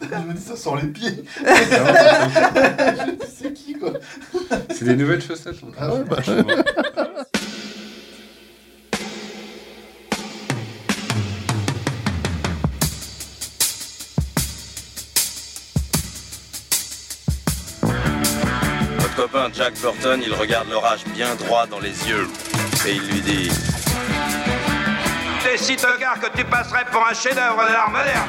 Je me dis ça sur les pieds. C'est qui quoi C'est des nouvelles chaussettes. en. Ah ouais, bah. Votre copain Jack Burton, il regarde l'orage bien droit dans les yeux et il lui dit T'es si tocard que tu passerais pour un chef-d'œuvre de l'art moderne.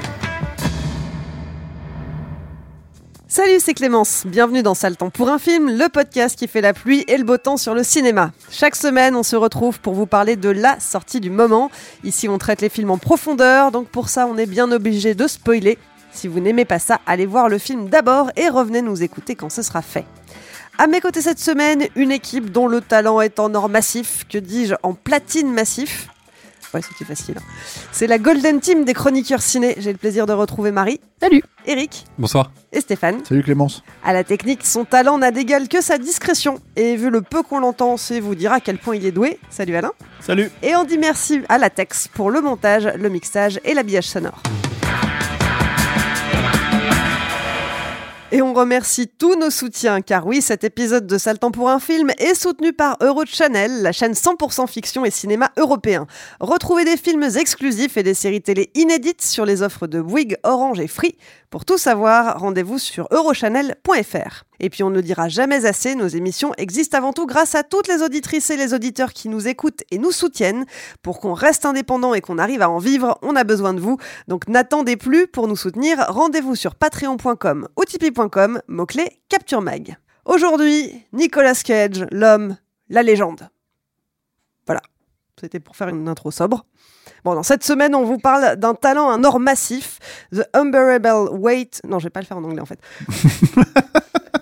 Salut, c'est Clémence. Bienvenue dans Sale Temps pour un film, le podcast qui fait la pluie et le beau temps sur le cinéma. Chaque semaine, on se retrouve pour vous parler de la sortie du moment. Ici, on traite les films en profondeur, donc pour ça, on est bien obligé de spoiler. Si vous n'aimez pas ça, allez voir le film d'abord et revenez nous écouter quand ce sera fait. À mes côtés cette semaine, une équipe dont le talent est en or massif, que dis-je, en platine massif. Ouais, c'était facile. hein. C'est la Golden Team des chroniqueurs ciné. J'ai le plaisir de retrouver Marie. Salut. Eric Bonsoir. et Stéphane. Salut Clémence. À la technique, son talent n'a d'égal que sa discrétion. Et vu le peu qu'on l'entend, c'est vous dire à quel point il est doué. Salut Alain. Salut. Et on dit merci à Latex pour le montage, le mixage et l'habillage sonore. Et on remercie tous nos soutiens, car oui, cet épisode de Sale Temps pour un film est soutenu par Eurochannel, la chaîne 100% fiction et cinéma européen. Retrouvez des films exclusifs et des séries télé inédites sur les offres de Bouygues, Orange et Free. Pour tout savoir, rendez-vous sur eurochannel.fr. Et puis on ne dira jamais assez, nos émissions existent avant tout grâce à toutes les auditrices et les auditeurs qui nous écoutent et nous soutiennent. Pour qu'on reste indépendant et qu'on arrive à en vivre, on a besoin de vous. Donc n'attendez plus pour nous soutenir, rendez-vous sur patreon.com ou tipeee.com, mot-clé Capture Mag. Aujourd'hui, Nicolas Cage, l'homme, la légende. Voilà, c'était pour faire une intro sobre. Bon, dans cette semaine, on vous parle d'un talent, un or massif, The Unbearable Weight. Non, je vais pas le faire en anglais en fait.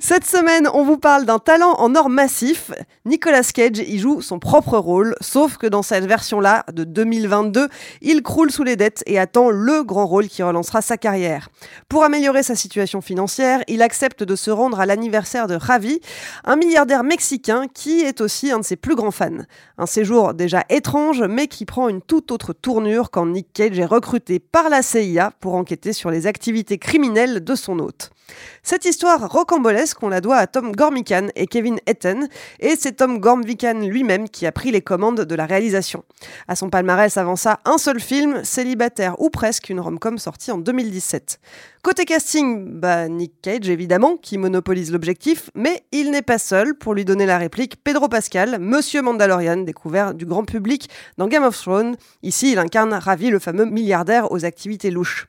Cette semaine, on vous parle d'un talent en or massif. Nicolas Cage y joue son propre rôle, sauf que dans cette version-là, de 2022, il croule sous les dettes et attend le grand rôle qui relancera sa carrière. Pour améliorer sa situation financière, il accepte de se rendre à l'anniversaire de Ravi, un milliardaire mexicain qui est aussi un de ses plus grands fans. Un séjour déjà étrange, mais qui prend une toute autre tournure quand Nick Cage est recruté par la CIA pour enquêter sur les activités criminelles de son hôte. Cette histoire rocambolesque, on la doit à Tom Gormican et Kevin Etten, et c'est Tom Gormican lui-même qui a pris les commandes de la réalisation. À son palmarès avant ça, un seul film, Célibataire ou presque, une rom-com sortie en 2017. Côté casting, bah Nick Cage évidemment, qui monopolise l'objectif, mais il n'est pas seul pour lui donner la réplique Pedro Pascal, Monsieur Mandalorian, découvert du grand public dans Game of Thrones. Ici, il incarne Ravi, le fameux milliardaire aux activités louches.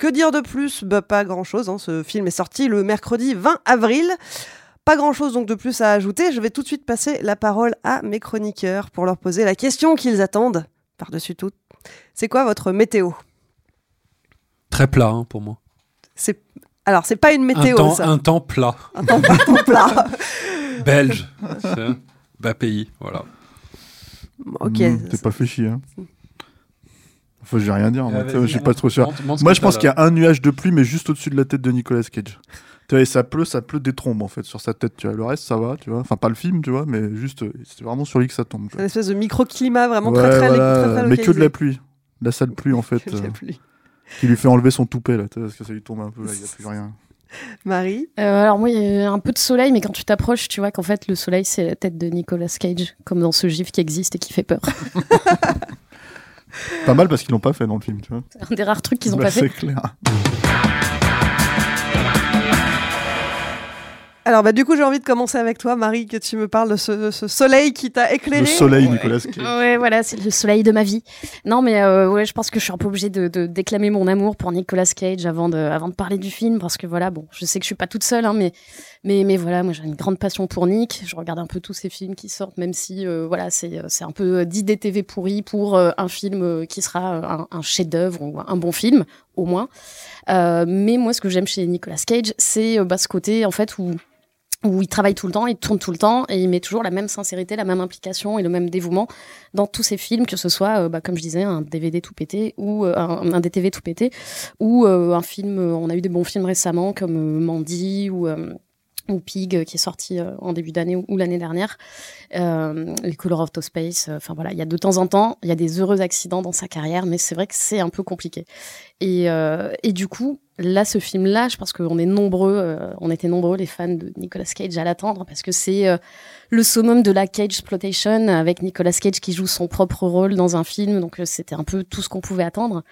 Que dire de plus? Bah, Pas grand-chose. hein. Ce film est sorti le mercredi 20 avril. Pas grand-chose donc de plus à ajouter. Je vais tout de suite passer la parole à mes chroniqueurs pour leur poser la question qu'ils attendent par-dessus tout. C'est quoi votre météo? Très plat hein, pour moi. C'est alors c'est pas une météo un, temps, ça. un temps plat. Un temps plat. Belge. Un bas pays. Voilà. ok. Mmh, T'es pas fait chier. Hein. Enfin, j'ai rien dire. sais, je suis vas-y, pas trop sûr. montre- montre ce Moi, je pense qu'il y a un nuage de pluie, mais juste au-dessus de la tête de Nicolas Cage. Tu vois, et ça pleut, ça pleut des trombes en fait sur sa tête. Tu vois, le reste, ça va. Tu vois, enfin pas le film, tu vois, mais juste, c'est vraiment sur lui que ça tombe. C'est une espèce de microclimat vraiment Ouais, très, très, voilà, très, très mais que de la pluie, la sale pluie en fait, Que de la euh, pluie. qui lui fait enlever son toupet là, parce que ça lui tombe un peu là, il y a plus rien. Marie Euh, alors moi, il y a un peu de soleil, mais quand tu t'approches, tu vois qu'en fait, le soleil, c'est la tête de Nicolas Cage, comme dans ce gif qui existe et qui fait peur. Pas mal parce qu'ils l'ont pas fait dans le film, tu vois. C'est un des rares trucs qu'ils ont Bah, pas C'est fait. clair. Alors bah du coup j'ai envie de commencer avec toi Marie que tu me parles de ce, de ce soleil qui t'a éclairé. Le soleil, Nicolas Cage. Ouais, voilà, c'est le soleil de ma vie. Non, mais euh, ouais, je pense que je suis un peu obligée de, de déclamer mon amour pour Nicolas Cage avant de, avant de parler du film, parce que voilà, bon, je sais que je suis pas toute seule, hein, mais, mais, mais voilà, moi j'ai une grande passion pour Nick. Je regarde un peu tous ces films qui sortent, même si euh, voilà, c'est c'est un peu d'idées TV pourries pour euh, un film euh, qui sera un, un chef-d'œuvre ou un bon film, au moins. Euh, mais moi, ce que j'aime chez Nicolas Cage, c'est euh, bah, ce côté en fait où où il travaille tout le temps, il tourne tout le temps et il met toujours la même sincérité, la même implication et le même dévouement dans tous ses films, que ce soit, euh, bah, comme je disais, un DVD tout pété ou euh, un, DTV tout pété ou euh, un film. euh, on a eu des bons films récemment comme euh, Mandy ou euh, ou Pig euh, qui est sorti euh, en début d'année ou, l'année dernière, euh, les Color of Space. Enfin voilà, il y a de temps en temps, il y a des heureux accidents dans sa carrière, mais c'est vrai que c'est un peu compliqué. Et, et du coup, là, ce film-là, je pense qu'on est nombreux, on était nombreux les fans de Nicolas Cage à l'attendre parce que c'est le summum de la Cage exploitation avec Nicolas Cage qui joue son propre rôle dans un film, donc c'était un peu tout ce qu'on pouvait attendre.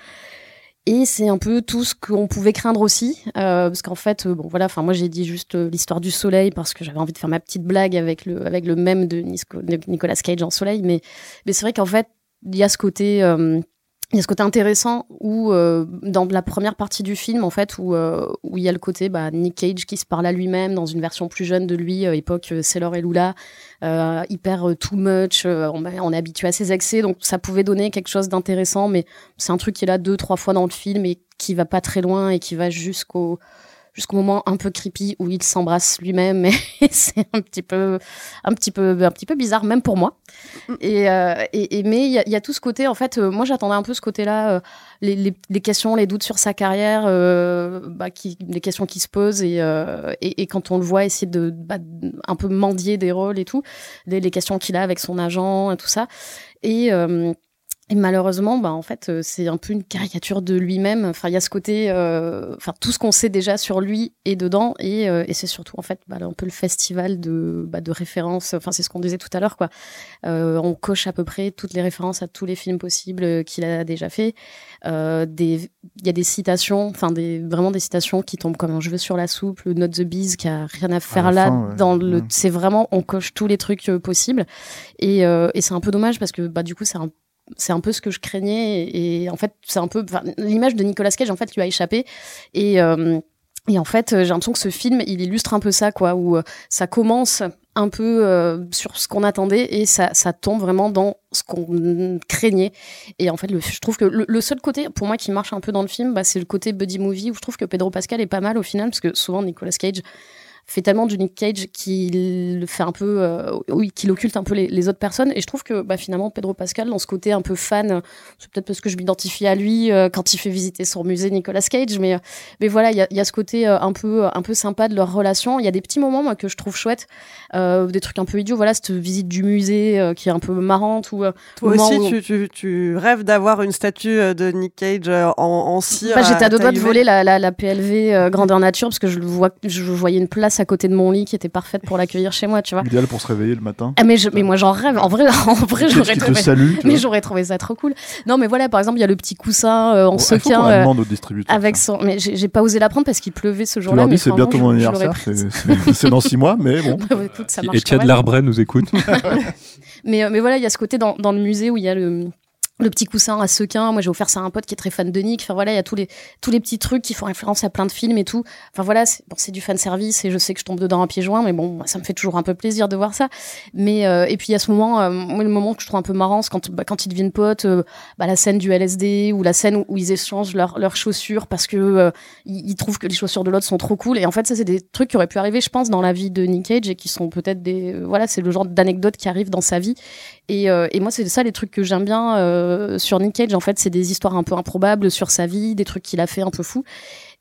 Et c'est un peu tout ce qu'on pouvait craindre aussi, euh, parce qu'en fait, euh, bon voilà, enfin moi j'ai dit juste euh, l'histoire du soleil parce que j'avais envie de faire ma petite blague avec le avec le même de, de Nicolas Cage en soleil, mais mais c'est vrai qu'en fait il y a ce côté euh, il y a ce côté intéressant où euh, dans la première partie du film en fait où euh, où il y a le côté bah, Nick Cage qui se parle à lui-même dans une version plus jeune de lui euh, époque Sailor et Lula hyper too much on, on est habitué à ses excès donc ça pouvait donner quelque chose d'intéressant mais c'est un truc qui est là deux trois fois dans le film et qui va pas très loin et qui va jusqu'au jusqu'au moment un peu creepy où il s'embrasse lui-même et c'est un petit peu un petit peu un petit peu bizarre même pour moi. Et, euh, et, et- mais il y, a- il y a tout ce côté en fait euh, moi j'attendais un peu ce côté là les, les, les questions les doutes sur sa carrière euh, bah, qui les questions qui se posent et, euh, et, et quand on le voit essayer de bah, un peu mendier des rôles et tout les, les questions qu'il a avec son agent et tout ça. Et euh, et malheureusement, bah, en fait, euh, c'est un peu une caricature de lui-même. Enfin, il y a ce côté, euh, enfin, tout ce qu'on sait déjà sur lui est dedans, et, euh, et c'est surtout en fait bah, un peu le festival de, bah, de références. Enfin, c'est ce qu'on disait tout à l'heure, quoi. Euh, on coche à peu près toutes les références à tous les films possibles euh, qu'il a déjà fait. Euh, des, il y a des citations, enfin, des vraiment des citations qui tombent comme un cheveu sur la soupe. Le Not the Bees qui a rien à faire là. fin, ouais. Dans le, c'est vraiment, on coche tous les trucs possibles, et, euh, et c'est un peu dommage parce que bah du coup c'est un c'est un peu ce que je craignais et, en fait c'est un peu l'image de Nicolas Cage en fait lui a échappé et euh, et en fait j'ai l'impression que ce film il illustre un peu ça quoi où euh, ça commence un peu euh, sur ce qu'on attendait et ça, ça tombe vraiment dans ce qu'on craignait et en fait le, je trouve que le, le seul côté pour moi qui marche un peu dans le film bah, c'est le côté buddy movie où je trouve que Pedro Pascal est pas mal au final parce que souvent Nicolas Cage fait tellement du Nick Cage qu'il fait un peu euh, oui qu'il occulte un peu les, les autres personnes. Et je trouve que bah, finalement Pedro Pascal dans ce côté un peu fan c'est peut-être parce que je m'identifie à lui euh, quand il fait visiter son musée Nicolas Cage mais mais voilà il y a, il y a ce côté euh, un peu un peu sympa de leur relation. Il y a des petits moments moi que je trouve chouettes euh, des trucs un peu idiots. Voilà cette visite du musée qui est un peu marrante ou Toi aussi, où- tu, tu, tu rêves d'avoir une statue de Nick Cage en, en cire. Bah, j'étais à deux doigts de voler la, la, la PLV grandeur nature parce que je, le vois, je voyais une place à côté de mon lit qui était parfaite pour l'accueillir chez moi, tu vois. Idéal pour se réveiller le matin. Ah mais, je, mais moi j'en rêve. En vrai, en vrai j'aurais trouvé. salue, mais j'aurais trouvé ça trop cool. Non mais voilà, par exemple, il y a le petit coussin euh, en Bon, sequin euh, demande au distributeur. avec son. Mais j'ai pas osé la prendre parce qu'il pleuvait ce jour-là. mais c'est bientôt mon anniversaire, c'est- dans six mois, mais bon. Bah, écoute, ça marche. Larbret nous écoute. Mais, euh, mais voilà, il y a ce côté dans, dans le musée où il y a le, le petit coussin à sequin. Moi, j'ai offert ça à un pote qui est très fan de Nick. Enfin voilà, il y a tous les, tous les petits trucs qui font référence à plein de films et tout. Enfin voilà, c'est bon, du fan service et je sais que je tombe dedans à pieds joints, mais bon, ça me fait toujours un peu plaisir de voir ça. Mais euh, et puis il y a ce moment, euh, moi, le moment que je trouve un peu marrant, c'est quand, bah, quand ils deviennent potes, euh, bah, la scène du LSD ou la scène où, ils échangent leurs leurs chaussures parce que euh, ils trouvent que les chaussures de l'autre sont trop cool. Et en fait, ça c'est des trucs qui auraient pu arriver, je pense, dans la vie de Nick Cage et qui sont peut-être des, euh, voilà, c'est le genre d'anecdotes qui arrivent dans sa vie. Et, euh, et moi, c'est ça les trucs que j'aime bien euh, sur Nick Cage. En fait, c'est des histoires un peu improbables sur sa vie, des trucs qu'il a fait un peu fous.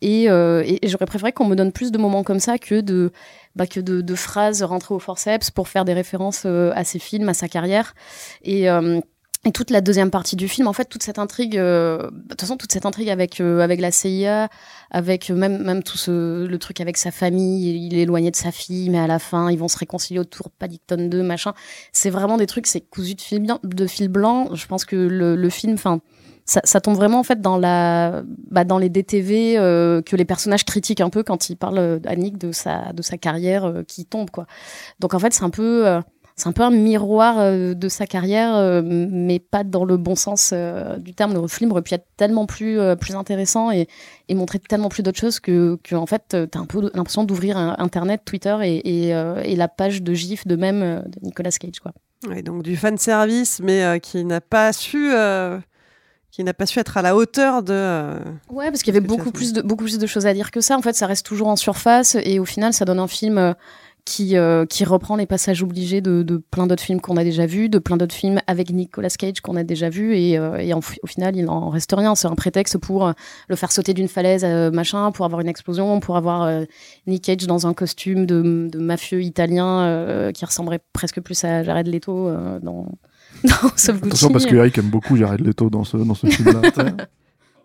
Et, euh, et j'aurais préféré qu'on me donne plus de moments comme ça que de, bah, que de, de phrases rentrées au forceps pour faire des références euh, à ses films, à sa carrière. Et, euh, et toute la deuxième partie du film, en fait, toute cette intrigue, euh, de toute façon, toute cette intrigue avec euh, avec la CIA, avec même même tout ce le truc avec sa famille, il est éloigné de sa fille, mais à la fin, ils vont se réconcilier autour Paddington 2, machin. C'est vraiment des trucs, c'est cousu de fil blanc. De fil blanc. Je pense que le, le film, enfin. Ça, ça, tombe vraiment en fait dans la bah, dans les DTV euh, que les personnages critiquent un peu quand ils parlent à Nick de sa de sa carrière euh, qui tombe quoi. Donc en fait c'est un peu euh, c'est un peu un miroir euh, de sa carrière, euh, mais pas dans le bon sens euh, du terme. Le film aurait pu être tellement plus, plus intéressant et, et montrer tellement plus d'autres choses que, que en fait, tu as un peu l'impression d'ouvrir Internet, Twitter et, et, et, la page de GIF de même de Nicolas Cage. Quoi. Ouais, donc du fan service, mais qui n'a pas su qui n'a pas su être à la hauteur de. Euh, ouais, parce qu'il y avait beaucoup plus, de, beaucoup plus de choses à dire que ça. En fait, ça reste toujours en surface et au final, ça donne un film. Euh, qui, euh, qui reprend les passages obligés de, de plein d'autres films qu'on a déjà vus, de plein d'autres films avec Nicolas Cage qu'on a déjà vus, et, euh, et en, au final, il en reste rien. C'est un prétexte pour euh, le faire sauter d'une falaise, euh, machin, pour avoir une explosion, pour avoir euh, Nick Cage dans un costume de, de mafieux italien qui ressemblerait presque plus à Jared Leto dans, dans Attention, parce que Eric aime beaucoup Jared Leto dans ce, dans ce film-là.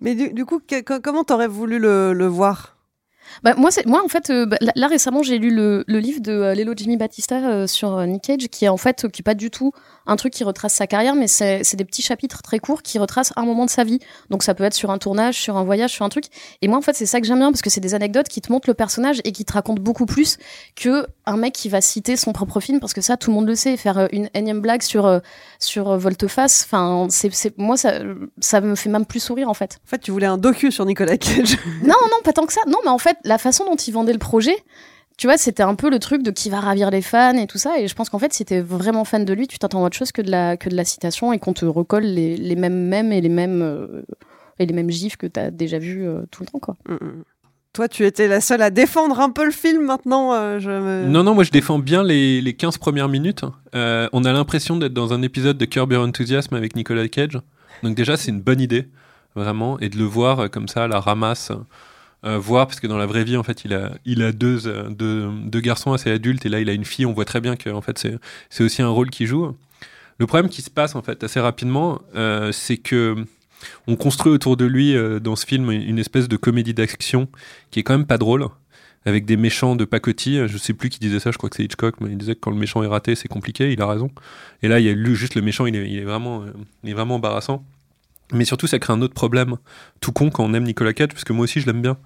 Mais du, du coup, que, comment t'aurais voulu le, le voir? Bah, moi, en fait, euh, bah, là, récemment, j'ai lu le, le livre de euh, Lelo Jimmy Batista euh, sur euh, Nick Cage, qui est en fait, qui est pas du tout un truc qui retrace sa carrière, mais c'est, des petits chapitres très courts qui retracent un moment de sa vie. Donc, ça peut être sur un tournage, sur un voyage, sur un truc. Et moi, en fait, c'est ça que j'aime bien, parce que c'est des anecdotes qui te montrent le personnage et qui te racontent beaucoup plus que un mec qui va citer son propre film, parce que ça, tout le monde le sait. Faire une énième blague sur, sur Volteface, enfin, c'est, moi, ça, ça me fait même plus sourire, en fait. En fait, tu voulais un docu sur Nicolas Cage. non, non, pas tant que ça. Non, mais en fait, la façon dont ils vendaient le projet, tu vois, c'était un peu le truc de qui va ravir les fans et tout ça. Et je pense qu'en fait, si t'es vraiment fan de lui, tu t'attends à autre chose que de la, que de la citation et qu'on te recolle les, les mêmes mèmes et les mêmes, euh, et les mêmes gifs que t'as déjà vu euh, tout le temps, quoi. Mm -hmm. Toi, tu étais la seule à défendre un peu le film maintenant. Euh, je me... Non, non, moi je défends bien les, les 15 premières minutes. Euh, on a l'impression d'être dans un épisode de Curb Your Enthusiasm avec Nicolas Cage. Donc, déjà, c'est une bonne idée, vraiment. Et de le voir comme ça, à la ramasse euh, voir parce que dans la vraie vie en fait il a il a deux, euh, deux, deux garçons assez adultes et là il a une fille on voit très bien que en fait c'est aussi un rôle qu'il joue le problème qui se passe en fait assez rapidement euh, c'est que on construit autour de lui dans ce film une espèce de comédie d'action qui est quand même pas drôle avec des méchants de pacotille. Je sais plus qui disait ça, je crois que c'est Hitchcock, mais il disait que quand le méchant est raté, c'est compliqué, il a raison. Et là, il a juste le méchant, il est, il est vraiment, il est vraiment embarrassant. Mais surtout, ça crée un autre problème, tout con quand on aime Nicolas Cage, parce que moi aussi je l'aime bien.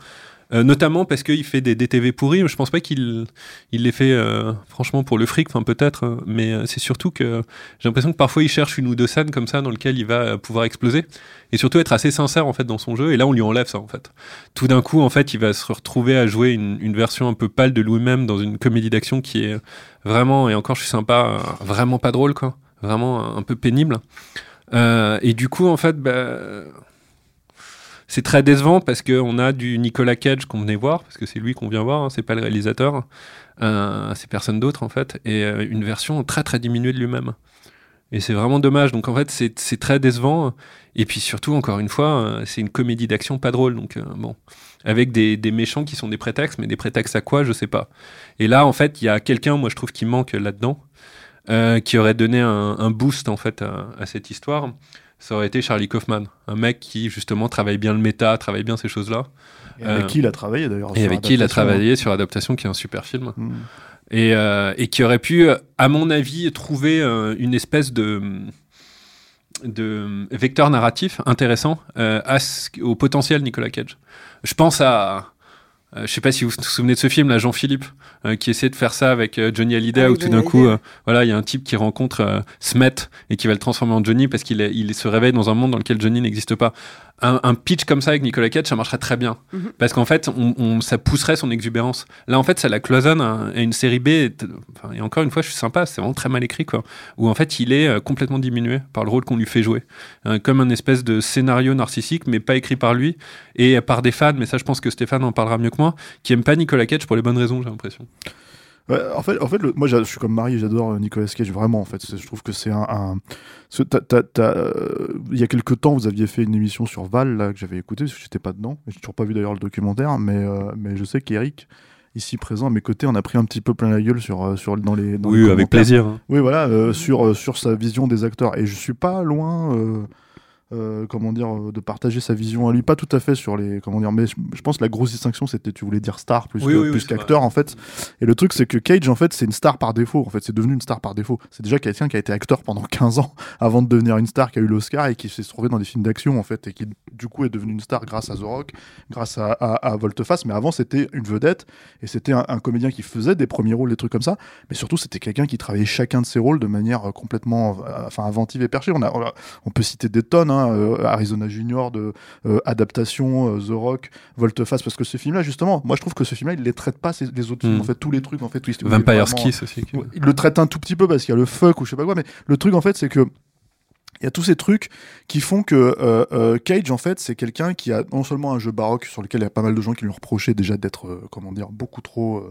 Euh, notamment parce qu'il fait des DTV pourris. Je pense pas qu'il il les fait euh, franchement pour le fric, enfin peut-être, mais euh, c'est surtout que j'ai l'impression que parfois il cherche une ou deux scènes comme ça dans lesquelles il va pouvoir exploser et surtout être assez sincère en fait dans son jeu. Et là, on lui enlève ça en fait. Tout d'un coup, en fait, il va se retrouver à jouer une, une version un peu pâle de lui-même dans une comédie d'action qui est vraiment et encore, je suis sympa, vraiment pas drôle quoi, vraiment un peu pénible. Euh, et du coup, en fait, bah, c'est très décevant parce qu'on a du Nicolas Cage qu'on venait voir, parce que c'est lui qu'on vient voir, hein, c'est pas le réalisateur, euh, c'est personne d'autre en fait, et euh, une version très très diminuée de lui-même. Et c'est vraiment dommage. Donc en fait, c'est très décevant. Et puis surtout, encore une fois, c'est une comédie d'action pas drôle. Donc bon, avec des, des, méchants qui sont des prétextes, mais des prétextes à quoi, je sais pas. Et là, en fait, il y a quelqu'un, moi je trouve, qui manque là-dedans, euh, qui aurait donné un, un, boost en fait à, à cette histoire ça aurait été Charlie Kaufman, un mec qui justement travaille bien le méta, travaille bien ces choses-là. Et avec euh, qui il a travaillé d'ailleurs. Et avec qui il a travaillé sur Adaptation, qui est un super film. Mm. Et, euh, et, qui aurait pu, à mon avis, trouver une espèce de de vecteur narratif intéressant à, au potentiel Nicolas Cage. Je pense à euh, je sais pas si vous vous souvenez de ce film, là, Jean-Philippe, euh, qui essaie de faire ça avec euh, Johnny Hallyday, ah, où tout d'un coup, euh, voilà, il y a un type qui rencontre Smet et qui va le transformer en Johnny parce qu'il il se réveille dans un monde dans lequel Johnny n'existe pas. Un, un, pitch comme ça avec Nicolas Cage, ça marcherait très bien. Mm -hmm. Parce qu'en fait, on, on, ça pousserait son exubérance. Là, en fait, ça la cloisonne à, à une série B. Et, enfin, et, encore une fois, je suis sympa, c'est vraiment très mal écrit, quoi. Où en fait, il est complètement diminué par le rôle qu'on lui fait jouer. comme un espèce de scénario narcissique, mais pas écrit par lui et par des fans. Mais ça, je pense que Stéphane en parlera mieux que moi, qui aime pas Nicolas Cage pour les bonnes raisons, j'ai l'impression. Ouais, en fait, en fait le, moi je suis comme Marie, j'adore Nicolas Cage vraiment. En fait, je trouve que c'est un. un ce, t as, t as, euh, il y a quelques temps, vous aviez fait une émission sur Val là, que j'avais écouté parce que j'étais pas dedans. J'ai toujours pas vu d'ailleurs le documentaire, mais, euh, mais je sais qu'Eric ici présent à mes côtés, on a pris un petit peu plein la gueule sur, euh, sur, dans les. Dans Oui, les avec plaisir. hein. Oui, voilà, euh, sur, euh, sur sa vision des acteurs. Et je suis pas loin, euh, comment dire, euh, de partager sa vision à lui. Pas tout à fait sur les, comment dire, mais je, je pense que la grosse distinction, c'était, tu voulais dire star plus Oui, que- oui, oui, plus c'est qu'acteur, en fait. Et le truc, c'est que Cage, en fait, c'est une star par défaut. En fait, c'est devenu une star par défaut. C'est déjà quelqu'un qui a été acteur pendant 15 ans avant de devenir une star, qui a eu l'Oscar et qui s'est trouvé dans des films d'action, en fait, et qui, du coup, est devenu une star grâce à The Rock, grâce à, à, à Volteface. Mais avant, c'était une vedette et c'était un, un comédien qui faisait des premiers rôles, des trucs comme ça. Mais surtout, c'était quelqu'un qui travaillait chacun de ses rôles de manière euh, complètement enfin, inventive et perchée. On, a- on peut citer des tonnes, hein, euh, Arizona Junior, de euh, adaptation, euh, The Rock, Volteface, parce que ce film-là, justement, moi je trouve que ce film-là, il les traite pas, ces- les autres films, Mm. en fait, tous les trucs, en fait, twist. Vampire's Kiss aussi. il le traite un tout petit peu parce qu'il y a le fuck ou je sais pas quoi, mais le truc en fait c'est que il y a tous ces trucs qui font que euh, euh, Cage en fait c'est quelqu'un qui a non seulement un jeu baroque sur lequel il y a pas mal de gens qui lui reprochaient déjà d'être euh, comment dire beaucoup trop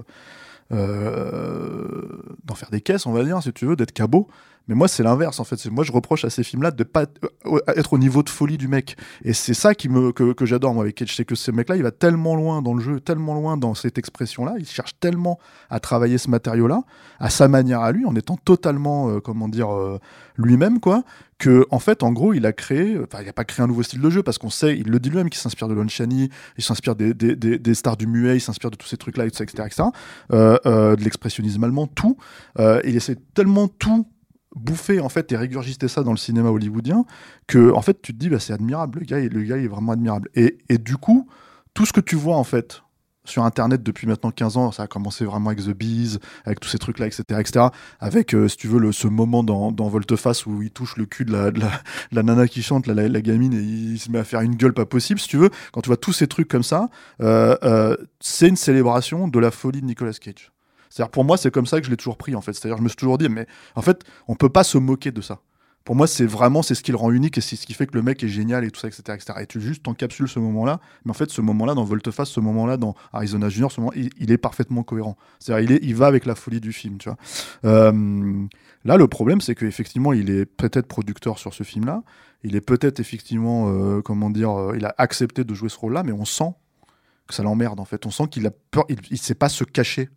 d'en faire des caisses on va dire si tu veux d'être cabot mais moi c'est l'inverse en fait. Moi je reproche à ces films là de pas être, euh, être au niveau de folie du mec. Et c'est ça qui me que, que j'adore moi avec Cage. C'est que ce mec là il va tellement loin dans le jeu tellement loin dans cette expression là il cherche tellement à travailler ce matériau là à sa manière à lui en étant totalement euh, comment dire euh, lui-même quoi que en fait en gros il a créé enfin il a pas créé un nouveau style de jeu parce qu'on sait il le dit lui-même qu'il s'inspire de Lon Chaney il s'inspire des, des, des, stars du muet il s'inspire de tous ces trucs là etc etc, etc. De l'expressionnisme allemand tout. Il essaie tellement tout bouffer en fait et régurgiter ça dans le cinéma hollywoodien que en fait tu te dis bah, c'est admirable le gars le gars est vraiment admirable. Et, et du coup tout ce que tu vois en fait sur internet depuis maintenant 15 ans ça a commencé vraiment avec The Bees avec tous ces trucs là etc etc avec euh, si tu veux le, ce moment dans, dans Volteface où il touche le cul de la, la, nana qui chante la, la, la gamine et il se met à faire une gueule pas possible si tu veux. Quand tu vois tous ces trucs comme ça euh, euh, c'est une célébration de la folie de Nicolas Cage c'est-à-dire pour moi c'est comme ça que je l'ai toujours pris en fait c'est-à-dire je me suis toujours dit mais en fait on peut pas se moquer de ça pour moi, c'est vraiment c'est ce qui le rend unique et c'est ce qui fait que le mec est génial et tout ça, etc. etc. Et tu juste t'encapsules ce moment-là, mais en fait, ce moment-là dans Volteface, ce moment-là dans Arizona Junior, ce moment, il, est parfaitement cohérent. C'est-à-dire, il, est, il va avec la folie du film, tu vois. Euh, là, le problème, c'est qu'effectivement, il est peut-être producteur sur ce film-là. Il est peut-être effectivement, euh, comment dire, euh, il a accepté de jouer ce rôle-là, mais on sent que ça l'emmerde en fait. On sent qu'il a peur, il, il sait pas se cacher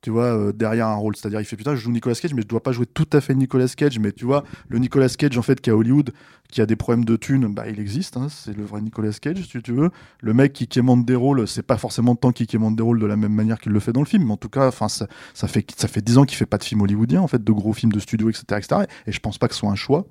tu vois, euh, derrière un rôle. C'est-à-dire, il fait putain, je joue Nicolas Cage, mais je dois pas jouer tout à fait Nicolas Cage. Mais tu vois, le Nicolas Cage, en fait, qui à Hollywood, qui a des problèmes de thunes, bah, il existe. hein, c'est le vrai Nicolas Cage, si tu veux. Le mec qui quémande des rôles, c'est pas forcément tant qu'il quémande des rôles de la même manière qu'il le fait dans le film. Mais en tout cas, ça, ça fait ça fait 10 ans qu'il fait pas de film hollywoodien, en fait, de gros films de studio, etc., etc. Et je pense pas que ce soit un choix.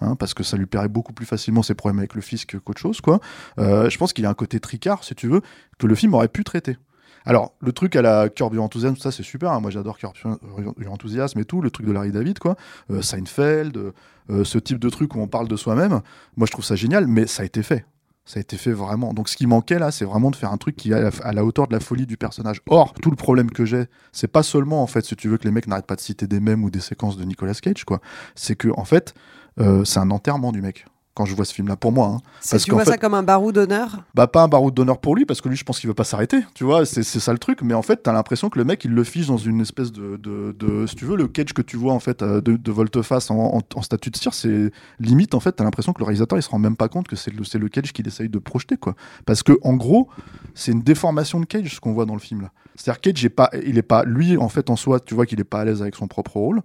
hein, parce que ça lui paierait beaucoup plus facilement ses problèmes avec le fisc qu'autre chose, quoi. Euh, je pense qu'il y a un côté tricard, si tu veux, que le film aurait pu traiter. Alors, le truc à la Curb Your Enthusiasm, ça c'est super. hein. Moi j'adore Curb Your et tout, le truc de Larry David, quoi. Euh, Seinfeld, euh, ce type de truc où on parle de soi-même. Moi je trouve ça génial, mais ça a été fait. Ça a été fait vraiment. Donc ce qui manquait là, c'est vraiment de faire un truc qui est à la, à la hauteur de la folie du personnage. Or, tout le problème que j'ai, c'est pas seulement en fait, si tu veux que les mecs n'arrêtent pas de citer des mèmes ou des séquences de Nicolas Cage, quoi. C'est que en fait, euh, c'est un enterrement du mec. Quand je vois ce film-là, pour moi, hein. C'est- tu vois ça comme un barou d'honneur? Bah pas un baroud d'honneur pour lui parce que lui je pense qu'il veut pas s'arrêter tu vois c'est ça le truc mais en fait t'as l'impression que le mec il le fiche dans une espèce de, de, de- si tu veux le cage que tu vois en fait euh, de, de volte-face en, en- en statut de cire c'est limite en fait t'as l'impression que le réalisateur il se rend même pas compte que c'est le, le cage qu'il essaye de projeter quoi. Parce que en gros c'est une déformation de cage ce qu'on voit dans le film là. C'est-à-dire cage est pas il est pas lui en fait en soi tu vois qu'il est pas à l'aise avec son propre rôle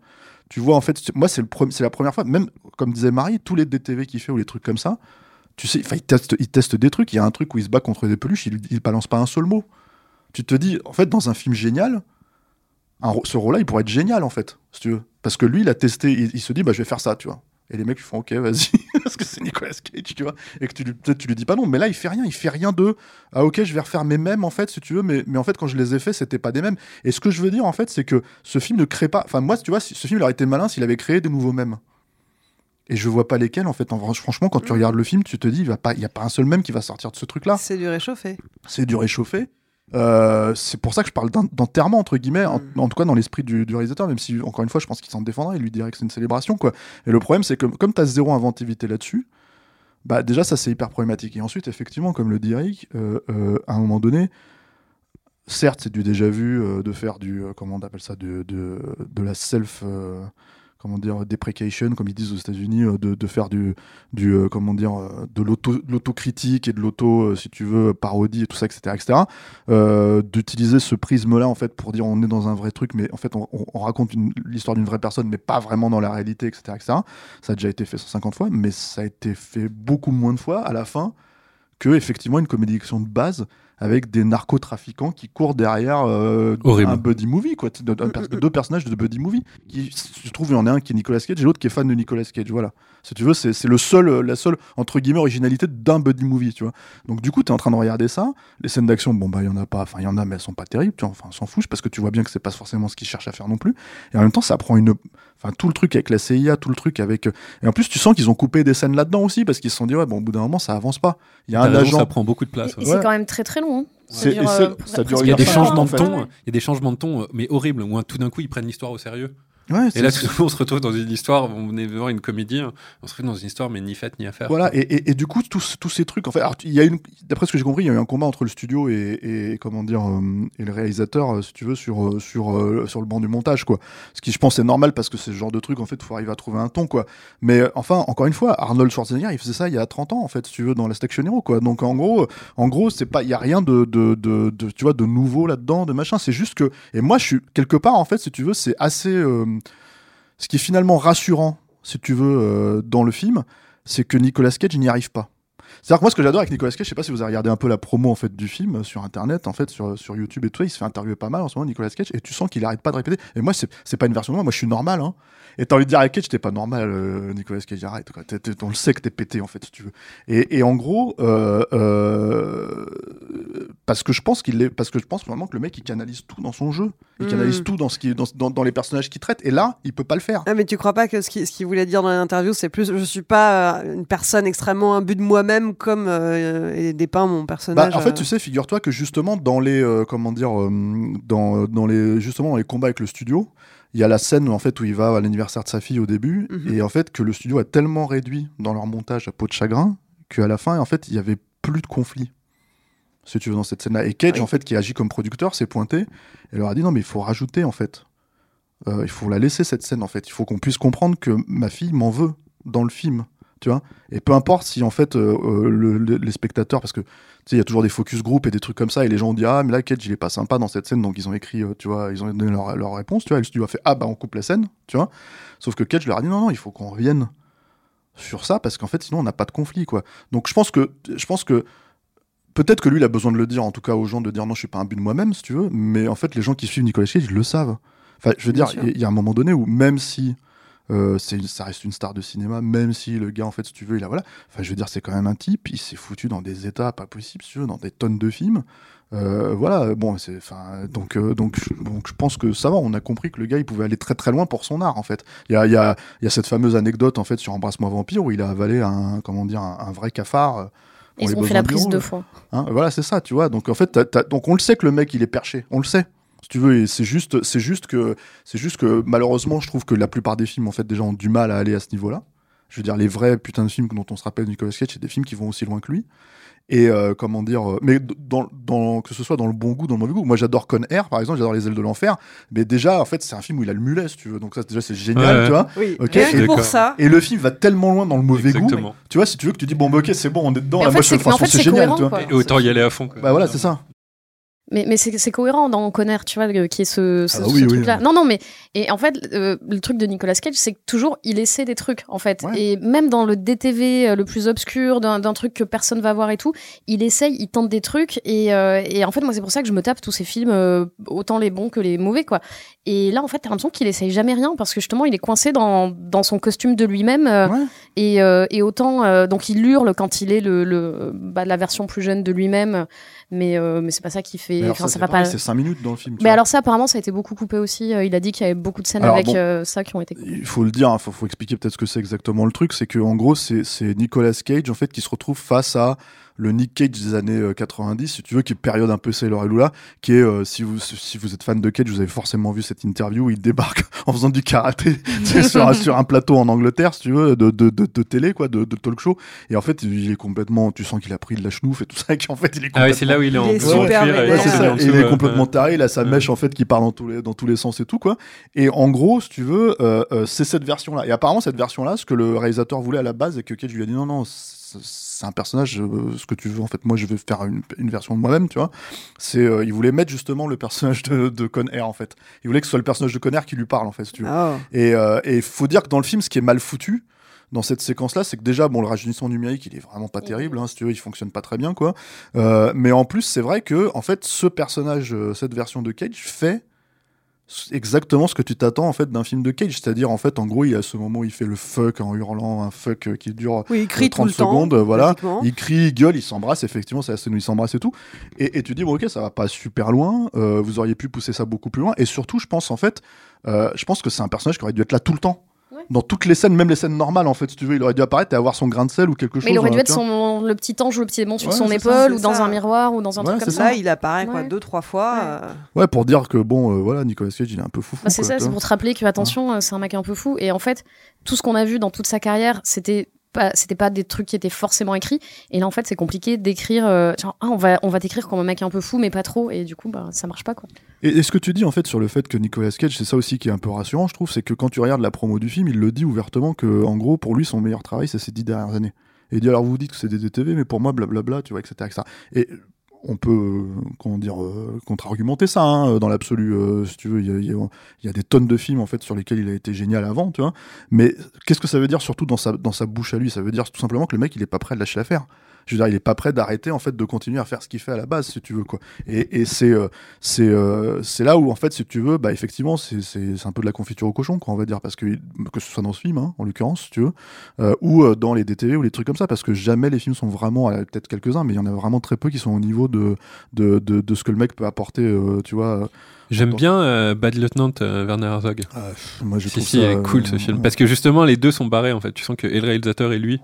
tu vois en fait moi c'est la première fois même comme disait Marie tous les DTV qu'il fait ou les trucs comme ça tu sais, il teste, des trucs. Il y a un truc où il se bat contre des peluches, il, il balance pas un seul mot. Tu te dis, en fait, dans un film génial, ce rôle-là, il pourrait être génial, en fait, si tu veux. Parce que lui, il a testé, il, il se dit, bah, je vais faire ça, tu vois. Et les mecs, ils font, ok, vas-y, parce que c'est Nicolas Cage, tu vois. Et que tu lui, tu lui dis pas non, mais là, il fait rien, il fait rien de, ah, ok, je vais refaire mes mêmes, en fait, si tu veux, mais, mais en fait, quand je les ai faits, c'était pas des mêmes. Et ce que je veux dire, en fait, c'est que ce film ne crée pas, enfin, moi, tu vois, ce film, il aurait été malin s'il avait créé des nouveaux mêmes. Et je vois pas lesquels, en fait. En, franchement, quand tu regardes le film, tu te dis, il va pas, il y a pas un seul même qui va sortir de ce truc-là. C'est du réchauffé. C'est du réchauffé. Euh, c'est pour ça que je parle d'en- d'enterrement entre guillemets, en, en tout cas dans l'esprit du, du réalisateur, même si encore une fois je pense qu'il s'en défendra, il lui dirait que c'est une célébration quoi. Et le problème c'est que comme tu as zéro inventivité là-dessus, bah déjà ça c'est hyper problématique. Et ensuite effectivement comme le dit Eric, euh, euh, à un moment donné, certes c'est du déjà vu de faire du comment on appelle ça de, de, de la self comment dire deprecation comme ils disent aux États-Unis euh, de, de faire du du euh, comment dire euh, de l'auto de l'autocritique et de l'auto si tu veux parodie et tout ça etc etc d'utiliser ce prisme là en fait pour dire on est dans un vrai truc mais en fait on, on- on raconte l'histoire d'une vraie personne mais pas vraiment dans la réalité etc etc ça a déjà été fait 150 fois mais ça a été fait beaucoup moins de fois à la fin que effectivement une comédie de base avec des narcotrafiquants qui courent derrière euh, un buddy movie quoi. De- de- deux personnages de buddy movie. Qui je trouve il y en a un qui est Nicolas Cage et l'autre qui est fan de Nicolas Cage voilà. Si tu veux c'est le seul euh, la seule entre guillemets originalité d'un buddy movie tu vois. Donc du coup tu es en train de regarder ça. Les scènes d'action bon bah il y en a pas enfin il y en a mais elles sont pas terribles tu vois. Enfin on s'en fout parce que tu vois bien que c'est pas forcément ce qu'ils cherchent à faire non plus. Et en même temps ça prend une enfin tout le truc avec la CIA tout le truc avec et en plus tu sens qu'ils ont coupé des scènes là-dedans aussi parce qu'ils se sont dit ouais bon au bout d'un moment ça avance pas il y a un raison, agent ça prend beaucoup de place. Et ouais. c'est quand même très très long. hein. Dure, euh, ça dure presque Il y a des changements de ton, il y a des changements de ton, euh, mais horribles, où un- tout d'un coup ils prennent l'histoire au sérieux. Ouais, Et là, tout se retrouve dans une histoire, on est voir une comédie, on se retrouve dans une histoire, mais ni faite ni à faire. Voilà, et, et, et du coup, tous, tous ces trucs, en fait, alors, il y a une, d'après ce que j'ai compris, il y a eu un combat entre le studio et, et comment dire, euh, et le réalisateur, euh, si tu veux, sur, euh, sur, euh, sur le banc du montage, quoi. Ce qui, je pense, est normal parce que c'est ce genre de truc, en fait, il faut arriver à trouver un ton, quoi. Mais enfin, encore une fois, Arnold Schwarzenegger, il faisait ça il y a 30 ans, en fait, si tu veux, dans Last Action Hero, quoi. Donc, en gros, en gros, c'est pas, il y a rien de, de, de, de, tu vois, de nouveau là-dedans, de machin. C'est juste que, et moi, je suis, quelque part, en fait, si tu veux, c'est assez, euh, ce qui est finalement rassurant, si tu veux, euh, dans le film, c'est que Nicolas Cage n'y arrive pas. C'est-à-dire que moi, ce que j'adore avec Nicolas Cage, je sais pas si vous avez regardé un peu la promo en fait du film euh, sur internet, en fait, sur, sur YouTube et tout, il se fait interviewer pas mal en ce moment, Nicolas Cage, et tu sens qu'il arrête pas de répéter. Et moi, c'est c'est pas une version de moi, moi je suis normal, hein. Et t'as envie de dire à Cage, t'es pas normal, euh, Nicolas Cage, arrête, quoi. On le sait que t'es pété, en fait, si tu veux. Et, et en gros, euh, euh, parce que je pense qu'il est, parce que je pense vraiment que le mec, il canalise tout dans son jeu. Il Mm. canalise tout dans, ce qui, dans, dans, dans les personnages qu'il traite. Et là, il peut pas le faire. Ah, mais tu crois pas que ce qu'il ce voulait dire dans l'interview, c'est plus je suis pas une personne extrêmement imbue de moi-même comme euh, est dépeint mon Bah, personnage. en fait, euh. tu sais, figure-toi que justement dans les euh, comment dire euh, dans, dans les justement dans les combats avec le studio, il y a la scène en fait où il va à l'anniversaire de sa fille au début Mhm. et en fait que le studio a tellement réduit dans leur montage à peau de chagrin qu'à la fin en fait il y avait plus de conflit. Si tu veux dans cette scène-là et Cage en fait qui agit comme producteur s'est pointé et leur a dit non mais il faut rajouter en fait. Euh, il faut la laisser cette scène en fait. Il faut qu'on puisse comprendre que ma fille m'en veut dans le film, tu vois. Et peu importe si en fait euh, euh, le- le- les spectateurs, parce que tu sais, il y a toujours des focus group et des trucs comme ça, et les gens ont dit ah mais là Cage il est pas sympa dans cette scène, donc ils ont écrit, euh, tu vois, ils ont donné leur, leur réponse, tu vois. Et le studio a fait ah bah on coupe la scène, tu vois. Sauf que Cage leur a dit non non, il faut qu'on revienne sur ça parce qu'en fait sinon on n'a pas de conflit quoi. Donc je pense que je pense que peut-être que lui il a besoin de le dire en tout cas aux gens de dire non je suis pas un but de moi-même si tu veux, mais en fait les gens qui suivent Nicolas Cage ils le savent. Enfin je veux Bien dire sûr. il y, il y a un moment donné où même si euh, c'est ça reste une star de cinéma, même si le gars, en fait, si tu veux, il a voilà. Enfin, je veux dire, c'est quand même un type, il s'est foutu dans des états pas possibles, si tu veux, dans des tonnes de films. Euh, voilà, bon, c'est, enfin, donc, euh, donc, je- donc, je pense que ça va. On a compris que le gars, il pouvait aller très très loin pour son art, en fait. Il y a, y a, y a cette fameuse anecdote, en fait, sur Embrasse-moi vampire, où il a avalé un, comment dire, un, un vrai cafard. Ils ont fait la prise deux fois. Hein, voilà, c'est ça, tu vois. Donc en fait, donc on le sait que le mec il est perché, on le sait. Si tu veux, c'est juste, c'est juste que, c'est juste que malheureusement, je trouve que la plupart des films en fait déjà ont du mal à aller à ce niveau-là. Je veux dire, les vrais putains de films dont on se rappelle Nicolas Cage, c'est des films qui vont aussi loin que lui. Et euh, comment dire, euh, mais d- dans, dans, que ce soit dans le bon goût, dans le mauvais goût. Moi, j'adore Con Air, par exemple, j'adore Les ailes de l'enfer. Mais déjà, en fait, c'est un film où il a le mulet, si tu veux. Donc ça, déjà, c'est génial, Ouais, tu vois. Oui, Ok, rien que pour ça. Et le film va tellement loin dans le mauvais goût. Exactement. Tu vois, si tu veux que tu dis bon, bah, ok, c'est bon, on est dedans. Mais Là, en moi, fait, je fais c'est- génial, cohérent, tu vois. Et autant y aller à fond. quoi. Bah voilà, c'est ça. Mais, mais c'est cohérent dans Connor, tu vois, qui est ce, ce, Ah bah ce oui, truc-là. oui. Non, non, mais et en fait, euh, le truc de Nicolas Cage, c'est que toujours il essaie des trucs, en fait. Ouais. Et même dans le DTV euh, le plus obscur, d'un truc que personne va voir et tout, il essaye, il tente des trucs. Et, euh, et en fait, moi, c'est pour ça que je me tape tous ces films, euh, autant les bons que les mauvais, quoi. Et là, en fait, t'as l'impression qu'il essaye jamais rien parce que justement, il est coincé dans, dans son costume de lui-même. euh, Ouais. et, euh, et autant, euh, donc il hurle quand il est le, le bah, la version plus jeune de lui-même, mais, euh, mais c'est pas ça qui fait. Alors enfin, ça, ça c'est va pareil, pas. C'est 5 minutes dans le film. Mais alors ça, apparemment, ça a été beaucoup coupé aussi. Euh, il a dit qu'il y avait beaucoup de scènes Alors, avec bon. euh, ça qui ont été coupées. Il faut le dire, il faut, faut expliquer peut-être ce que c'est exactement le truc. C'est que en gros, c'est c'est Nicolas Cage en fait qui se retrouve face à le Nick Cage des années euh, 90, si tu veux, qui est période un peu Sailor et Lula, qui est, euh, si, vous, si vous êtes fan de Cage, vous avez forcément vu cette interview où il débarque en faisant du karaté tu sais, sur, un- sur un plateau en Angleterre, si tu veux, de, de, de, de télé, quoi, de, de talk show. Et en fait, il est complètement, tu sens qu'il a pris de la chenouf et tout ça, et qu'en fait, il est Ah complètement c'est là où il est en Il est super avec Ouais, c'est ses ça. il est ouais. complètement Ouais. taré, il a sa Ouais. mèche en fait qui part dans tous les, dans tous les sens et tout quoi. Et en gros, si tu veux, euh, euh, c'est cette version là. Et apparemment, cette version là, ce que le réalisateur voulait à la base, et que Cage lui a dit non, non, c'est un personnage, euh, ce que tu veux, en fait, moi je vais faire une, une version de moi-même, tu vois. C'est, euh, il voulait mettre justement le personnage de, de en fait. Il voulait que ce soit le personnage de Con Air qui lui parle en fait, si tu veux. Ah. Et euh, et faut dire que dans le film, ce qui est mal foutu dans cette séquence-là, c'est que déjà, bon, le rajeunissement numérique, il est vraiment pas terrible, hein, si tu veux, il fonctionne pas très bien, quoi. Euh, mais en plus, c'est vrai que, en fait, ce personnage, euh, cette version de Cage fait exactement ce que tu t'attends en fait d'un film de Cage, c'est-à-dire en fait en gros il y a ce moment où il fait le fuck en hurlant un fuck euh, qui dure Oui, il crie euh, tout 30 le temps, secondes, euh, voilà, il crie, il gueule, il s'embrasse, effectivement c'est la scène où il s'embrasse et tout, et, et tu dis bon ok ça va pas super loin, euh, vous auriez pu pousser ça beaucoup plus loin, et surtout je pense en fait, euh, je pense que c'est un personnage qui aurait dû être là tout le temps. Dans toutes les scènes, même les scènes normales, en fait, si tu veux, il aurait dû apparaître et avoir son grain de sel ou quelque chose. Mais il aurait dû être son, le petit ange ou le petit démon sur Ouais, son épaule ça, ou dans ça. un miroir ou dans un Ouais, truc comme c'est ça. Là, il apparaît quoi, Ouais. deux, trois fois. euh, Ouais, pour dire que bon, euh, voilà, Nicolas Cage, il est un peu fou. Bah, c'est ça, c'est pour te rappeler que attention, euh, c'est un mec un peu fou. Et en fait, tout ce qu'on a vu dans toute sa carrière, c'était c'était pas des trucs qui étaient forcément écrits. Et là, en fait, c'est compliqué d'écrire. euh, ah, on va, on va t'écrire comme un mec un peu fou, mais pas trop. Et du coup, bah, ça marche pas quoi. Et, ce que tu dis en fait sur le fait que Nicolas Cage, c'est ça aussi qui est un peu rassurant, je trouve, c'est que quand tu regardes la promo du film, il le dit ouvertement que, en gros, pour lui, son meilleur travail, c'est ces dix dernières années. Et il dit alors vous vous dites que c'est des DTV, mais pour moi, blablabla, tu vois, etc., etc. Et on peut, euh, comment dire, euh, contre-argumenter ça hein, dans l'absolu, euh, si tu veux. Il y y a des tonnes de films en fait sur lesquels il a été génial avant, tu vois. Mais qu'est-ce que ça veut dire surtout dans sa, dans sa bouche à lui? Ça veut dire tout simplement que le mec, il est pas prêt de lâcher l'affaire. Je veux dire, il est pas prêt d'arrêter en fait de continuer à faire ce qu'il fait à la base, si tu veux quoi. Et, et c'est euh, c'est euh, c'est là où en fait, si tu veux, bah effectivement, c'est c'est c'est un peu de la confiture au cochon, quoi, on va dire, parce que que ce soit dans ce film, hein, en l'occurrence, si tu veux, euh, ou euh, dans les DTV ou les trucs comme ça, parce que jamais les films sont vraiment, peut-être quelques-uns, mais il y en a vraiment très peu qui sont au niveau de de, de, de ce que le mec peut apporter, euh, tu vois. J'aime bien euh, Bad Lieutenant euh, Werner Herzog. Ah, moi, je si, trouve si, ça, cool ce film. Parce que justement, les deux sont barrés en fait. Tu sens que et le réalisateur et lui,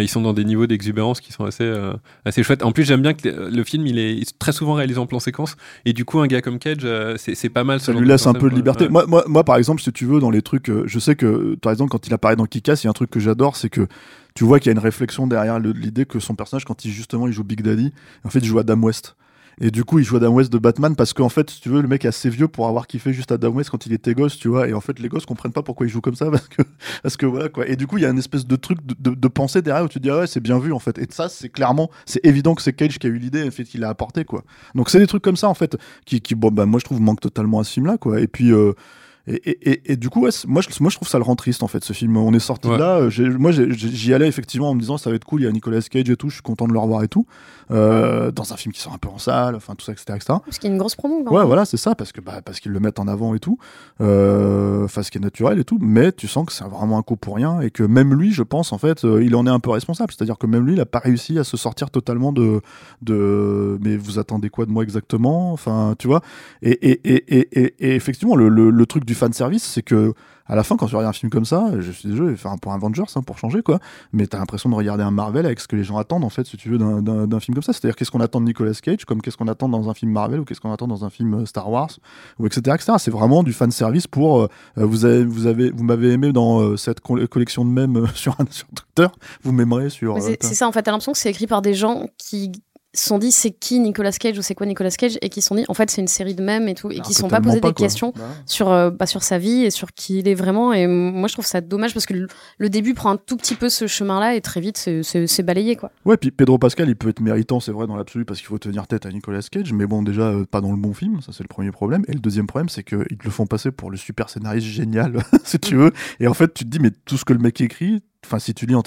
ils sont dans des niveaux d'exubérance qui sont assez, euh, assez chouettes. En plus, j'aime bien que le, film, il est, très souvent réalisé en plan séquence. Et du coup, un gars comme Cage, euh, c'est c'est pas mal. ça lui laisse un peu de liberté. Moi, moi, moi, par exemple, si tu veux, dans les trucs, euh, je sais que, par exemple, quand il apparaît dans Kick-Ass, il y a un truc que j'adore, c'est que tu vois qu'il y a une réflexion derrière l'idée que son personnage, quand il justement il joue Big Daddy, en fait, il joue Adam West. Et du coup, il joue Adam West de Batman parce qu'en fait, tu veux, le mec est assez vieux pour avoir kiffé juste Adam West quand il était gosse, tu vois. Et en fait, les gosses comprennent pas pourquoi il joue comme ça parce que, parce que voilà quoi. Et du coup, il y a une espèce de truc de, de- de pensée derrière où tu te dis, ah ouais, c'est bien vu en fait. Et ça, c'est clairement, c'est évident que c'est Cage qui a eu l'idée, en fait, qu'il l'a apporté quoi. Donc, c'est des trucs comme ça en fait qui, qui bon, bah, moi, je trouve, manquent totalement à ce film là quoi. Et puis, euh, et, et, et, et du coup, ouais, moi, je, moi, je trouve ça le rend triste en fait. Ce film, on est sorti Ouais. de là. euh, moi, j'y allais effectivement en me disant, ça va être cool. Il y a Nicolas Cage et tout. Je suis content de le revoir et tout. Euh, dans un film qui sort un peu en salle, enfin tout ça, etc., etc. Parce qu'il y a une grosse promo. Ouais, même. voilà, c'est ça, parce que bah, parce qu'ils le mettent en avant et tout, euh, enfin ce qui est naturel et tout, mais tu sens que c'est vraiment un coup pour rien et que même lui, je pense en fait, euh, il en est un peu responsable, c'est-à-dire que même lui, il a pas réussi à se sortir totalement de de, mais vous attendez quoi de moi exactement, enfin tu vois, et et et et, et, et effectivement le, le, le truc du fan service, c'est que à la fin, quand tu regardes un film comme ça, je suis désolé, faire un pour Avengers, hein, pour changer, quoi. Mais t'as l'impression de regarder un Marvel avec ce que les gens attendent, en fait, si tu veux, d'un- film comme ça. C'est-à-dire, qu'est-ce qu'on attend de Nicolas Cage, comme qu'est-ce qu'on attend dans un film Marvel, ou qu'est-ce qu'on attend dans un film euh, Star Wars, ou etc., etc. C'est vraiment du fan service pour, euh, euh, vous avez, vous avez, vous m'avez aimé dans euh, cette co- collection de mèmes sur, un- sur Twitter, vous m'aimerez sur. C'est ça, en fait, t'as l'impression que c'est écrit par des gens qui se sont dit c'est qui Nicolas Cage ou c'est quoi Nicolas Cage et qui se sont dit en fait c'est une série de mèmes et tout et qui se sont pas posé pas, des quoi. questions Bah ouais. sur euh, bah, sur sa vie et sur qui il est vraiment et moi je trouve ça dommage parce que le, le début prend un tout petit peu ce chemin là et très vite c'est- balayé quoi. Ouais, puis Pedro Pascal, il peut être méritant, c'est vrai, dans l'absolu, parce qu'il faut tenir tête à Nicolas Cage, mais bon, déjà, euh, pas dans le bon film, ça c'est le premier problème. Et le deuxième problème, c'est qu'ils te le font passer pour le super scénariste génial, si tu veux. Et en fait, tu te dis, mais tout ce que le mec écrit, enfin, si tu lis en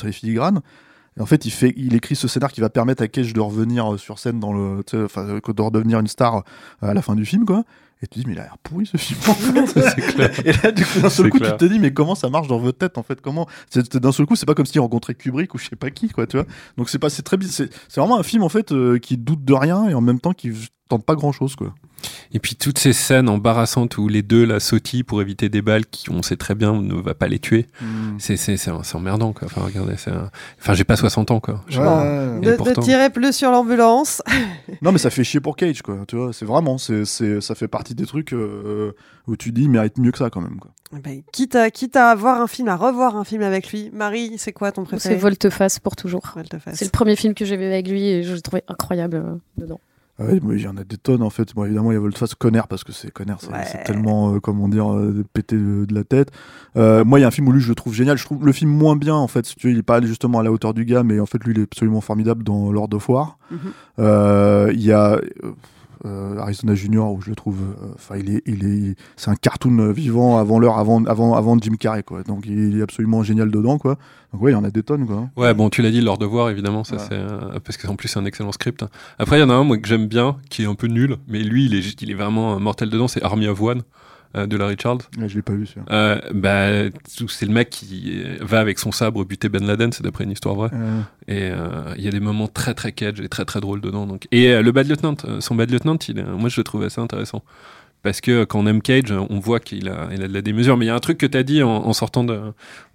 filigrane, en fait, il, écrit ce scénar qui va permettre à Cage de revenir euh, sur scène dans le, de redevenir une star euh, à la fin du film, quoi. Et tu dis, mais il a l'air pourri ce film. en fait. Et là, du coup, d'un seul coup, clair. tu te dis, mais comment ça marche dans votre tête, en fait? Comment D'un seul coup, c'est pas comme s'il rencontrait Kubrick ou je sais pas qui, quoi, tu vois? Donc, c'est pas, c'est très, bi- c'est c'est vraiment un film, en fait, euh, qui doute de rien et en même temps qui tente pas grand chose, quoi. Et puis toutes ces scènes embarrassantes où les deux la sautillent pour éviter des balles qui on sait très bien ne va pas les tuer. Mm. C'est c'est c'est c'est emmerdant quoi. Enfin regardez, c'est un- enfin j'ai pas 60 ans quoi. Ouais. De, de pourtant- tirer plus sur l'ambulance. Non, mais ça fait chier pour Cage, quoi. Tu vois, c'est vraiment, c'est, c'est, ça fait partie des trucs euh, où tu dis, il mérite mieux que ça, quand même, quoi. Ben, quitte, à, quitte à voir un film, à revoir un film avec lui. Marie, c'est quoi ton C'est préféré? Volte-Face pour toujours. Volte-face. C'est le premier film que j'ai vu avec lui et je le trouvais incroyable euh, dedans. Ah oui, mais il y en a des tonnes en fait. Bon, évidemment, il y a Voltface Conner parce que c'est Conner, c'est Ouais. c'est tellement, euh, comment dire, euh, pété de, de la tête. Euh, moi, il y a un film où lui, je le trouve génial. Je trouve le film moins bien en fait. Si tu veux, il est pas allé justement à la hauteur du gars, mais en fait, lui, il est absolument formidable dans Lord of War. Il y a euh, euh, Arizona Junior où je le trouve. euh, Enfin, il est, il est, c'est un cartoon vivant avant l'heure, avant, avant, avant Jim Carrey quoi. Donc, il est absolument génial dedans quoi. Donc, ouais, il y en a des tonnes quoi. Ouais, bon, tu l'as dit, of War, évidemment, ça Ouais. c'est euh, parce qu'en plus c'est un excellent script. Après, il y en a un moi que j'aime bien, qui est un peu nul, mais lui, il est, il est vraiment euh, mortel dedans. C'est Army of One euh, de Larry Charles. Ouais, je l'ai pas vu. Euh, bah, c'est le mec qui euh, va avec son sabre buter Ben Laden, c'est d'après une histoire vraie. Euh, Et euh, il y a des moments très très cage et très très drôles dedans. Donc. Et euh, le Bad Lieutenant, euh, son Bad Lieutenant, il est- moi je le trouve assez intéressant. Parce que quand on aime Cage, on voit qu'il a, il a de la démesure. Mais il y a un truc que tu as dit en, en sortant de,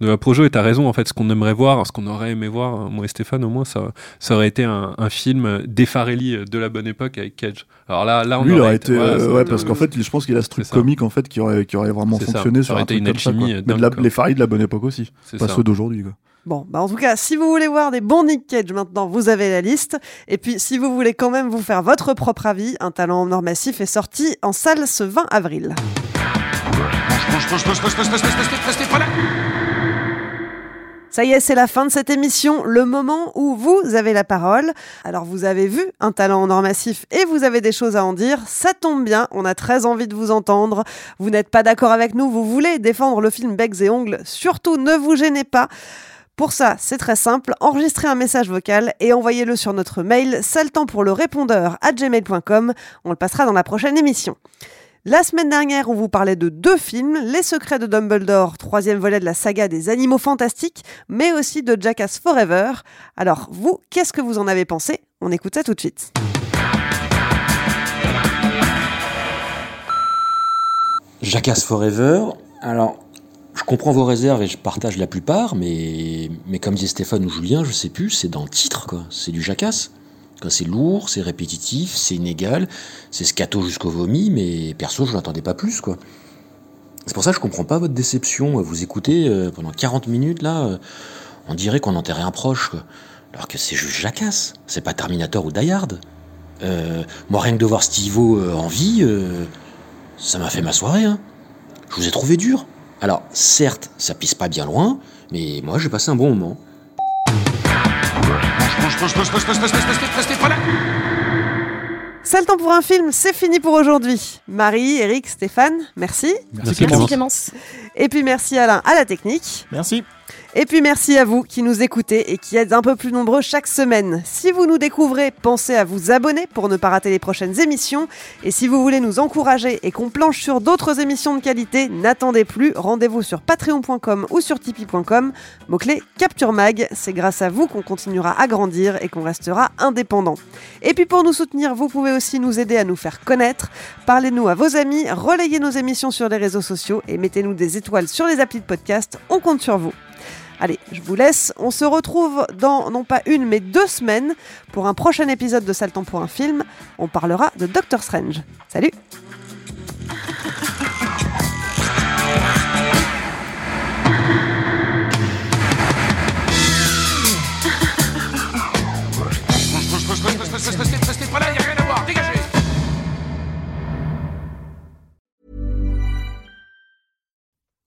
de la projo, et tu as raison, en fait, ce qu'on aimerait voir, ce qu'on aurait aimé voir, moi et Stéphane au moins, ça, ça aurait été un, un film d'Effarelli de la bonne époque avec Cage. Alors là, là on lui, il aurait aurait été, voilà, euh, ça- ouais, parce qu'en fait, je pense qu'il a ce truc ça. comique en fait qui aurait, qui aurait vraiment ça. fonctionné Ça sur aurait un été truc une ça, alchimie, quoi. euh, Mais de la- dingue, quoi. les Farid de la bonne époque aussi, pas ça. ceux d'aujourd'hui. Bon, bah en tout cas, si vous voulez voir des bons Nick Cage maintenant, vous avez la liste. Et puis, si vous voulez quand même vous faire votre propre avis, Un talent en or massif est sorti en salle ce 20 avril. Ça y est, c'est la fin de cette émission, le moment où vous avez la parole. Alors vous avez vu un talent en or massif et vous avez des choses à en dire. Ça tombe bien, on a très envie de vous entendre. Vous n'êtes pas d'accord avec nous, vous voulez défendre le film Becs et Ongles. Surtout, ne vous gênez pas. Pour ça, c'est très simple, enregistrez un message vocal et envoyez-le sur notre mail saltant pour le répondeur à gmail.com. On le passera dans la prochaine émission. La semaine dernière, on vous parlait de deux films, Les Secrets de Dumbledore, troisième volet de la saga des animaux fantastiques, mais aussi de Jackass Forever. Alors, vous, qu'est-ce que vous en avez pensé? On écoute ça tout de suite. Jackass Forever. Alors, je comprends vos réserves et je partage la plupart, mais, mais comme disait Stéphane ou Julien, je sais plus, c'est dans le titre, quoi. C'est du Jackass. Quoi, C'est lourd, c'est répétitif, c'est inégal, c'est scato jusqu'au vomi, mais perso, je n'attendais pas plus, quoi. C'est pour ça que je comprends pas votre déception. Vous écoutez euh, pendant 40 minutes, là, euh, on dirait qu'on enterrait un proche, quoi. Alors que c'est juste Jackass, c'est pas Terminator ou Die Hard. Euh, moi, rien que de voir Steve-O euh, en vie, ça m'a fait ma soirée, hein. Je vous ai trouvé dur. Alors, certes, ça pisse pas bien loin, mais moi, j'ai passé un bon moment. C'est le temps pour un film, c'est fini pour aujourd'hui. Marie, Eric, Stéphane, merci. Merci, Merci Clémence. Clémence. Et puis merci Alain à la technique. Merci. Et puis merci à vous qui nous écoutez et qui êtes un peu plus nombreux chaque semaine. Si vous nous découvrez, pensez à vous abonner pour ne pas rater les prochaines émissions. Et si vous voulez nous encourager et qu'on planche sur d'autres émissions de qualité, n'attendez plus, rendez-vous sur patreon.com ou sur tipeee.com. Mot-clé Capture Mag, c'est grâce à vous qu'on continuera à grandir et qu'on restera indépendant. Et puis pour nous soutenir, vous pouvez aussi nous aider à nous faire connaître. Parlez-nous à vos amis, relayez nos émissions sur les réseaux sociaux et mettez-nous des étoiles sur les applis de podcast. On compte sur vous. Allez, je vous laisse. On se retrouve dans non pas une mais deux semaines pour un prochain épisode de Saltan pour un film. On parlera de Doctor Strange. Salut